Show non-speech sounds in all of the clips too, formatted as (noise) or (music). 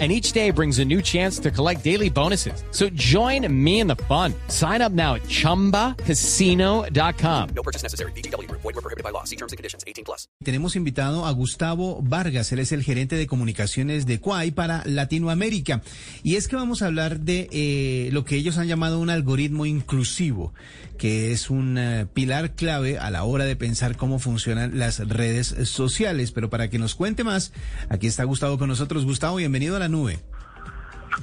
and each day brings a new chance to collect daily bonuses. So join me in the fun. Sign up now at ChumbaCasino.com. No purchase necessary. BGW. Void were prohibited by law. See terms and conditions. 18 plus. Tenemos invitado a Gustavo Vargas. Él es el gerente de comunicaciones de Quai para Latinoamérica. Y es que vamos a hablar de eh, lo que ellos han llamado un algoritmo inclusivo, que es un uh, pilar clave a la hora de pensar cómo funcionan las redes sociales. Pero para que nos cuente más, aquí está Gustavo con nosotros. Gustavo, bienvenido a la nube.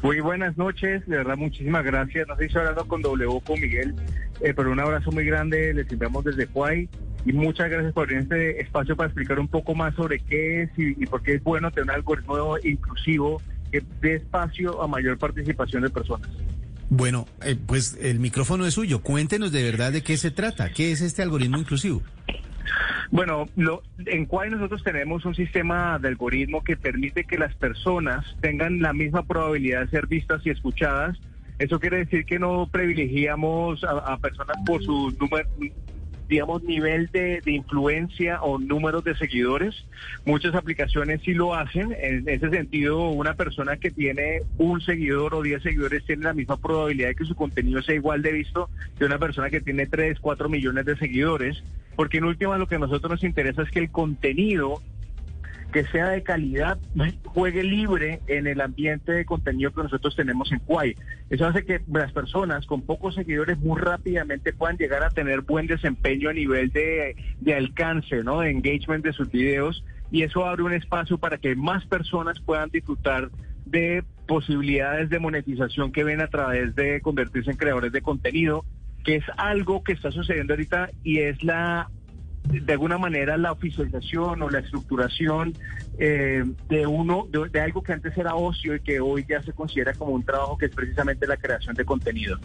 Muy buenas noches, de verdad muchísimas gracias. No sé si estoy hablando con W con Miguel, eh, pero un abrazo muy grande, les enviamos desde Huay y muchas gracias por este espacio para explicar un poco más sobre qué es y, y por qué es bueno tener un algoritmo inclusivo que dé espacio a mayor participación de personas. Bueno, eh, pues el micrófono es suyo. Cuéntenos de verdad de qué se trata. ¿Qué es este algoritmo inclusivo? Bueno, lo, en Quai nosotros tenemos un sistema de algoritmo que permite que las personas tengan la misma probabilidad de ser vistas y escuchadas. Eso quiere decir que no privilegiamos a, a personas por su número, digamos, nivel de, de, influencia o números de seguidores. Muchas aplicaciones sí lo hacen. En ese sentido, una persona que tiene un seguidor o 10 seguidores tiene la misma probabilidad de que su contenido sea igual de visto que una persona que tiene 3, 4 millones de seguidores. Porque en última lo que a nosotros nos interesa es que el contenido que sea de calidad, juegue libre en el ambiente de contenido que nosotros tenemos en Kuwait. Eso hace que las personas con pocos seguidores muy rápidamente puedan llegar a tener buen desempeño a nivel de, de alcance, ¿no? De engagement de sus videos. Y eso abre un espacio para que más personas puedan disfrutar de posibilidades de monetización que ven a través de convertirse en creadores de contenido, que es algo que está sucediendo ahorita y es la de alguna manera la oficialización o la estructuración eh, de uno de, algo que antes era ocio y que hoy ya se considera como un trabajo que es precisamente la creación de contenido.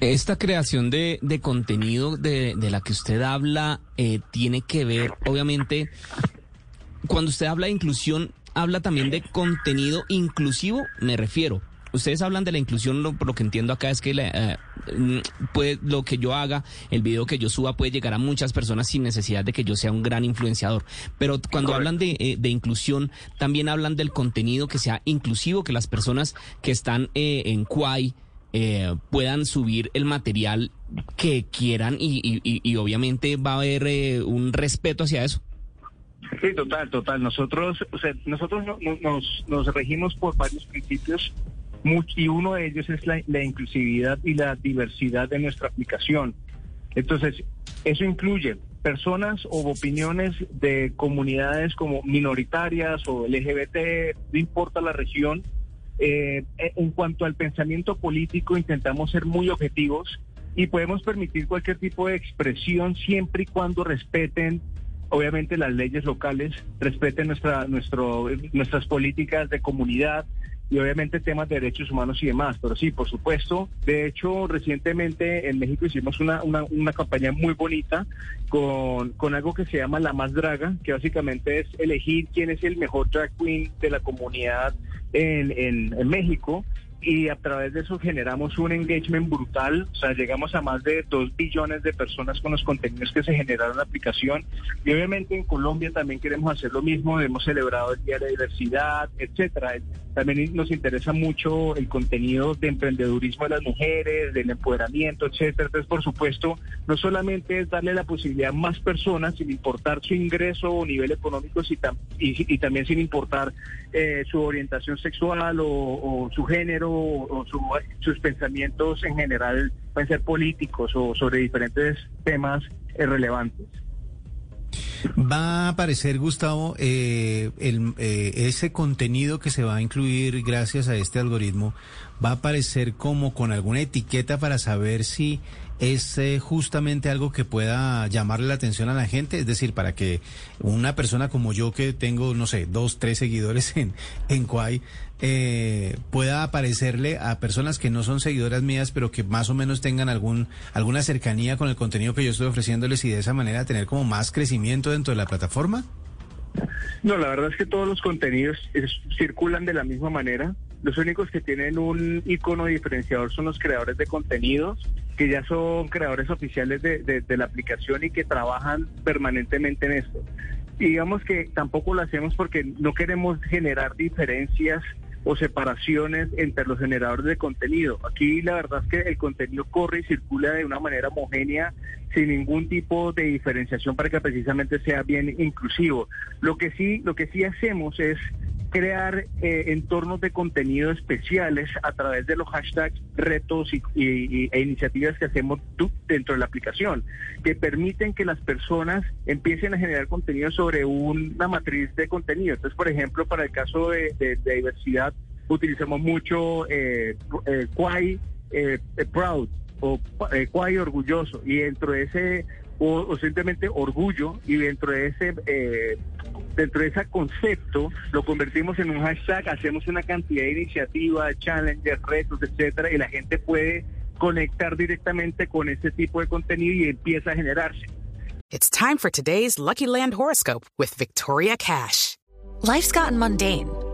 Esta creación de, de contenido de, de, la que usted habla eh, tiene que ver, obviamente, cuando usted habla de inclusión, habla también de contenido inclusivo, me refiero ustedes hablan de la inclusión, lo, por lo que entiendo acá es que la, eh, puede, lo que yo haga, el video que yo suba puede llegar a muchas personas sin necesidad de que yo sea un gran influenciador. Pero cuando hablan de, eh, de, inclusión, también hablan del contenido que sea inclusivo, que las personas que están eh, en Quai eh, puedan subir el material que quieran y, y, y obviamente va a haber eh, un respeto hacia eso. Sí, total, total. Nosotros, o sea, nosotros no, nos, nos regimos por varios principios y uno de ellos es la, inclusividad y la diversidad de nuestra aplicación. Entonces, eso incluye personas o opiniones de comunidades como minoritarias o LGBT, no importa la región. Eh, en cuanto al pensamiento político, intentamos ser muy objetivos y podemos permitir cualquier tipo de expresión siempre y cuando respeten obviamente las leyes locales, respeten nuestra, nuestro, nuestras políticas de comunidad, y obviamente temas de derechos humanos y demás. Pero sí, por supuesto. De hecho, recientemente en México hicimos una, una, una campaña muy bonita con, con algo que se llama La Más Draga, que básicamente es elegir quién es el mejor drag queen de la comunidad en, en, en México y a través de eso generamos un engagement brutal, o sea, llegamos a más de dos billones de personas con los contenidos que se generaron en la aplicación y obviamente en Colombia también queremos hacer lo mismo, hemos celebrado el Día de la Diversidad, etcétera. También nos interesa mucho el contenido de emprendedurismo de las mujeres, del empoderamiento, etcétera. Entonces, por supuesto, no solamente es darle la posibilidad a más personas sin importar su ingreso o nivel económico y, y, y también sin importar eh, su orientación sexual o su género o, o su, sus pensamientos en general pueden ser políticos o sobre diferentes temas eh, relevantes. Va a aparecer, Gustavo, eh, eh, ese contenido que se va a incluir gracias a este algoritmo, va a aparecer como con alguna etiqueta para saber si es eh, justamente algo que pueda llamarle la atención a la gente, es decir, para que una persona como yo que tengo, no sé, dos, tres seguidores (laughs) en, en Quai, eh, pueda aparecerle a personas que no son seguidoras mías, pero que más o menos tengan algún, alguna cercanía con el contenido que yo estoy ofreciéndoles y de esa manera tener como más crecimiento dentro de la plataforma? No, la verdad es que todos los contenidos circulan de la misma manera. Los únicos que tienen un icono diferenciador son los creadores de contenidos, que ya son creadores oficiales de, la aplicación y que trabajan permanentemente en esto. Digamos que tampoco lo hacemos porque no queremos generar diferencias o separaciones entre los generadores de contenido. Aquí la verdad es que el contenido corre y circula de una manera homogénea, sin ningún tipo de diferenciación para que precisamente sea bien inclusivo. Lo que sí, lo que sí hacemos es crear eh, entornos de contenido especiales a través de los hashtags, retos y, y- e iniciativas que hacemos dentro de la aplicación, que permiten que las personas empiecen a generar contenido sobre una matriz de contenido. Entonces, por ejemplo, para el caso de, diversidad, utilizamos mucho eh, eh, eh, eh, Proud o eh, Quai Orgulloso y dentro de ese o, o simplemente orgullo y dentro de ese eh, dentro de ese concepto lo convertimos en un hashtag, hacemos una cantidad de iniciativas, challenges, retos, etcétera, y la gente puede conectar directamente con ese tipo de contenido y empieza a generarse. It's time for today's Lucky Land horoscope with Victoria Cash. Life's gotten mundane,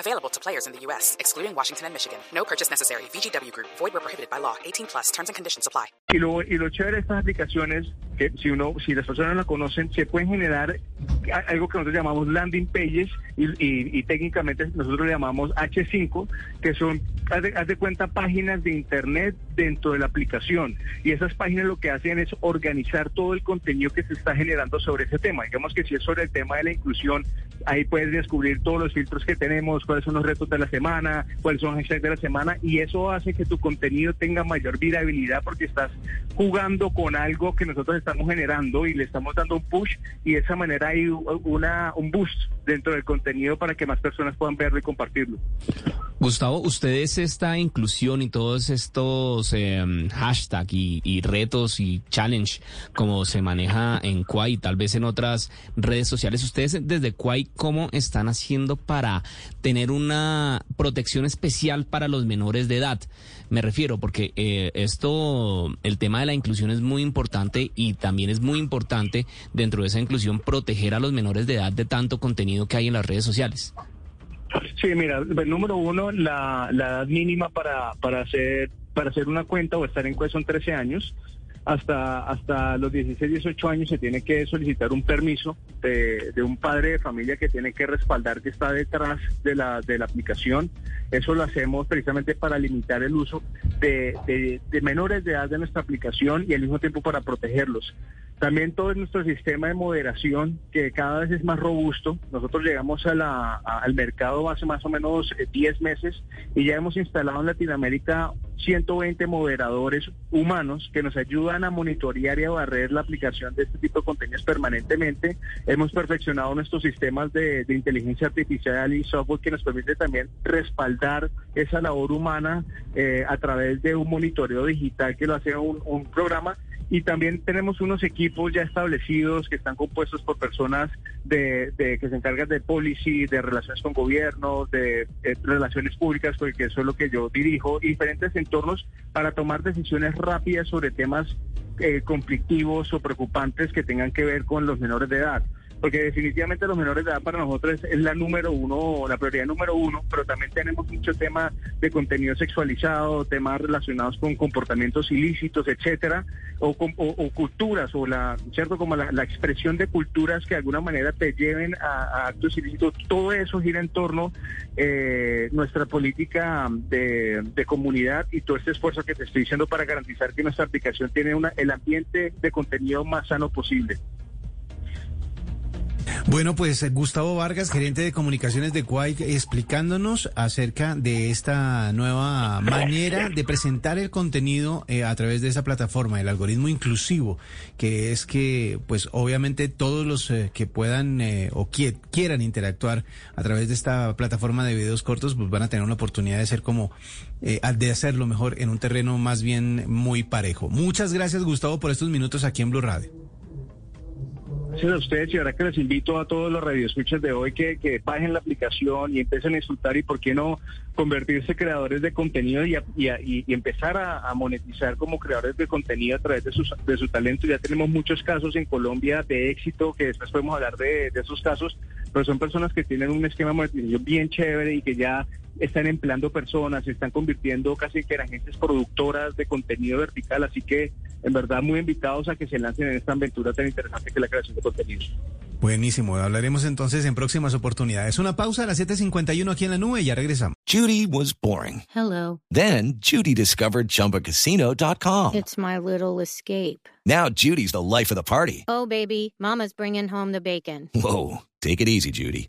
Available to players in the U.S., excluding Washington and Michigan. No purchase necessary. VGW Group, void where prohibited by law. 18 plus terms and conditions apply. Y lo, y lo chévere de estas aplicaciones, que si uno, si las personas la conocen, se pueden generar algo que nosotros llamamos landing pages y, y- y técnicamente nosotros le llamamos H5, que son, haz de, haz de cuenta, páginas de internet dentro de la aplicación. Y esas páginas lo que hacen es organizar todo el contenido que se está generando sobre ese tema. Digamos que si es sobre el tema de la inclusión, ahí puedes descubrir todos los filtros que tenemos, cuáles son los retos de la semana, cuáles son los hashtags de la semana, y eso hace que tu contenido tenga mayor virabilidad porque estás jugando con algo que nosotros estamos generando y le estamos dando un push y de esa manera hay una, un boost dentro del contenido para que más personas puedan verlo y compartirlo. Gustavo, ustedes esta inclusión y todos estos eh, hashtag y, y retos y challenge como se maneja en Quai y tal vez en otras redes sociales, ustedes desde Quai cómo están haciendo para tener una protección especial para los menores de edad? Me refiero porque eh, esto, el tema de la inclusión es muy importante y también es muy importante dentro de esa inclusión proteger a los menores de edad de tanto contenido que hay en las redes sociales. Sí, mira, el número uno, la, edad mínima para, para, hacer, para hacer una cuenta o estar en cuenta son 13 años. Hasta, hasta los 16, 18 años se tiene que solicitar un permiso de, de un padre de familia que tiene que respaldar que está detrás de la, de la aplicación. Eso lo hacemos precisamente para limitar el uso de, de, de menores de edad de nuestra aplicación y al mismo tiempo para protegerlos. También todo nuestro sistema de moderación, que cada vez es más robusto. Nosotros llegamos a la, al mercado hace más o menos eh, 10 meses y ya hemos instalado en Latinoamérica 120 moderadores humanos que nos ayudan a monitorear y a barrer la aplicación de este tipo de contenidos permanentemente. Hemos perfeccionado nuestros sistemas de, inteligencia artificial y software que nos permite también respaldar esa labor humana eh, a través de un monitoreo digital que lo hace un programa y también tenemos unos equipos ya establecidos que están compuestos por personas de, de- que se encargan de policy, de relaciones con gobierno, de, eh, relaciones públicas, porque eso es lo que yo dirijo, y diferentes entornos para tomar decisiones rápidas sobre temas eh, conflictivos o preocupantes que tengan que ver con los menores de edad. Porque definitivamente los menores de edad para nosotros es la número uno, la prioridad número uno, pero también tenemos mucho tema de contenido sexualizado, temas relacionados con comportamientos ilícitos, etcétera, o, culturas, o la, ¿cierto? Como la, expresión de culturas que de alguna manera te lleven a, a actos ilícitos. Todo eso gira en torno eh, nuestra política de, de comunidad y todo este esfuerzo que te estoy diciendo para garantizar que nuestra aplicación tiene una, el ambiente de contenido más sano posible. Bueno, pues eh, Gustavo Vargas, gerente de comunicaciones de Quay, explicándonos acerca de esta nueva manera de presentar el contenido eh, a través de esa plataforma, el algoritmo inclusivo, que es que, pues obviamente todos los eh, que puedan eh, o qui- quieran interactuar a través de esta plataforma de videos cortos, pues van a tener una oportunidad de ser como, eh, de hacerlo mejor en un terreno más bien muy parejo. Muchas gracias, Gustavo, por estos minutos aquí en Blue Radio. Gracias a ustedes y ahora que les invito a todos los radioescuchas de hoy que, que bajen la aplicación y empiecen a insultar y por qué no convertirse creadores de contenido y, a- y a- y- empezar a, monetizar como creadores de contenido a través de, sus, de su talento. Ya tenemos muchos casos en Colombia de éxito, que después podemos hablar de, de esos casos, pero son personas que tienen un esquema de monetización bien chévere y que ya están empleando personas, se están convirtiendo casi que en agencias productoras de contenido vertical, así que en verdad muy invitados a que se lancen en esta aventura tan interesante que es la creación de contenidos. Buenísimo, hablaremos entonces en próximas oportunidades. Una pausa a las 7.51 aquí en la nube y ya regresamos. Judy was boring. Hello. Then Judy discovered ChumbaCasino.com. It's my little escape. Now Judy's the life of the party. Oh, baby, Mama's bringing home the bacon. Whoa, take it easy, Judy.